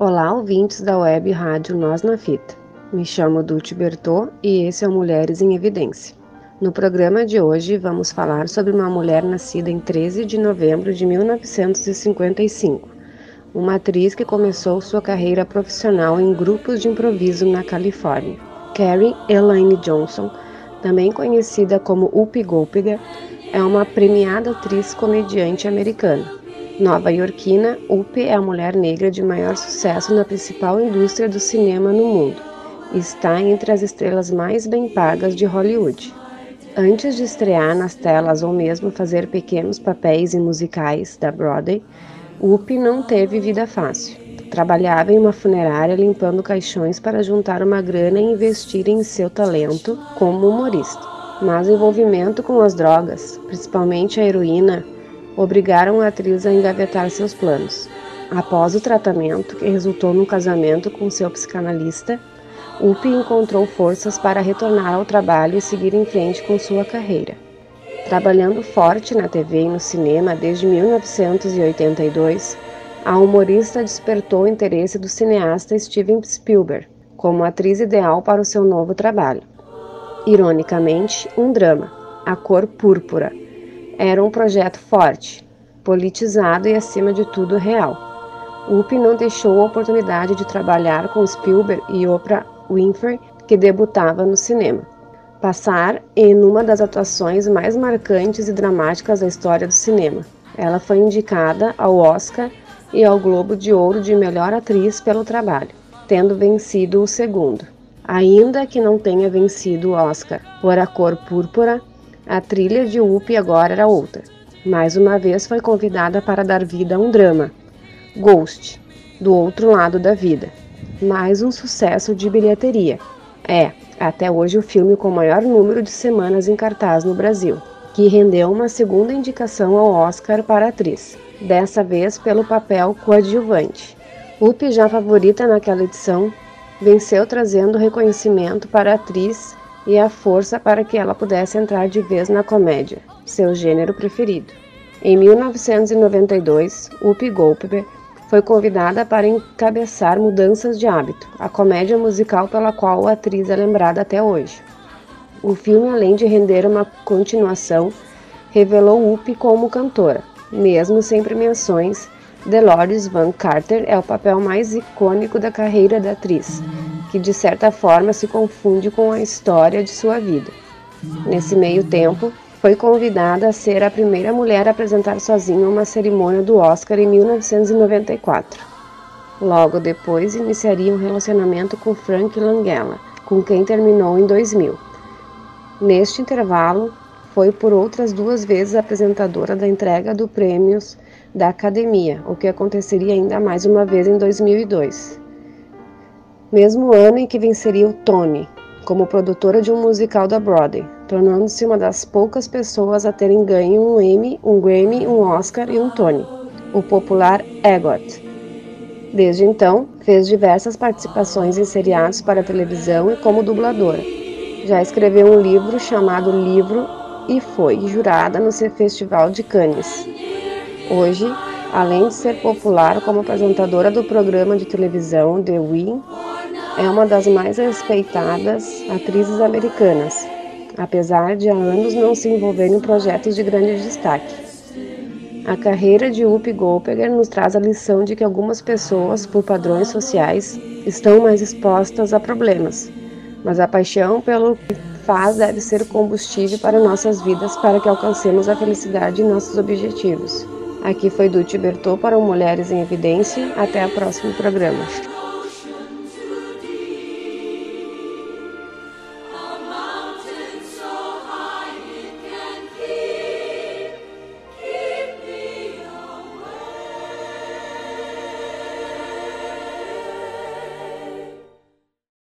Olá, ouvintes da web rádio Nós na Fita. Me chamo Dulce Bertô e esse é o Mulheres em Evidência. No programa de hoje vamos falar sobre uma mulher nascida em 13 de novembro de 1955, uma atriz que começou sua carreira profissional em grupos de improviso na Califórnia. Carrie Elaine Johnson, também conhecida como Whoopi Goldberg, é uma premiada atriz comediante americana. Nova Yorkina, Upe é a mulher negra de maior sucesso na principal indústria do cinema no mundo e está entre as estrelas mais bem pagas de Hollywood. Antes de estrear nas telas ou mesmo fazer pequenos papéis em musicais da Broadway, Upe não teve vida fácil. Trabalhava em uma funerária limpando caixões para juntar uma grana e investir em seu talento como humorista. Mas o envolvimento com as drogas, principalmente a heroína, obrigaram a atriz a engavetar seus planos. Após o tratamento, que resultou num casamento com seu psicanalista, Upi encontrou forças para retornar ao trabalho e seguir em frente com sua carreira. Trabalhando forte na TV e no cinema desde 1982, a humorista despertou o interesse do cineasta Steven Spielberg como atriz ideal para o seu novo trabalho. Ironicamente, um drama, A Cor Púrpura, era um projeto forte, politizado e, acima de tudo, real. Whoopi não deixou a oportunidade de trabalhar com Spielberg e Oprah Winfrey, que debutava no cinema. Passar em uma das atuações mais marcantes e dramáticas da história do cinema. Ela foi indicada ao Oscar e ao Globo de Ouro de Melhor Atriz pelo trabalho, tendo vencido o segundo. Ainda que não tenha vencido o Oscar por A Cor Púrpura, a trilha de Whoopi agora era outra. Mais uma vez foi convidada para dar vida a um drama, Ghost, do outro lado da vida. Mais um sucesso de bilheteria. É, até hoje o filme com maior número de semanas em cartaz no Brasil, que rendeu uma segunda indicação ao Oscar para atriz, dessa vez pelo papel coadjuvante. Whoopi, já favorita naquela edição, venceu trazendo reconhecimento para a atriz e a força para que ela pudesse entrar de vez na comédia, seu gênero preferido. Em 1992, Whoopi Goldberg foi convidada para encabeçar Mudanças de Hábito, a comédia musical pela qual a atriz é lembrada até hoje. O filme, além de render uma continuação, revelou Whoopi como cantora, mesmo sem premiações. Dolores Van Carter é o papel mais icônico da carreira da atriz, que de certa forma se confunde com a história de sua vida. Nesse meio tempo, foi convidada a ser a primeira mulher a apresentar sozinha uma cerimônia do Oscar em 1994. Logo depois, iniciaria um relacionamento com Frank Langella, com quem terminou em 2000. Neste intervalo, foi por outras duas vezes apresentadora da entrega do prêmios da Academia, o que aconteceria ainda mais uma vez em 2002 mesmo ano em que venceria o Tony como produtora de um musical da Broadway, tornando-se uma das poucas pessoas a terem ganho um Emmy, um Grammy, um Oscar e um Tony, o popular EGOT. Desde então, fez diversas participações em seriados para televisão e como dubladora. Já escreveu um livro chamado Livro e foi jurada no Festival de Cannes. Hoje, além de ser popular como apresentadora do programa de televisão The Win, é uma das mais respeitadas atrizes americanas, apesar de há anos não se envolver em projetos de grande destaque. A carreira de Whoopi Goldberg nos traz a lição de que algumas pessoas, por padrões sociais, estão mais expostas a problemas, mas a paixão pelo que faz deve ser combustível para nossas vidas para que alcancemos a felicidade e nossos objetivos. Aqui foi Dulce Bertô para o Mulheres em Evidência. Até o próximo programa.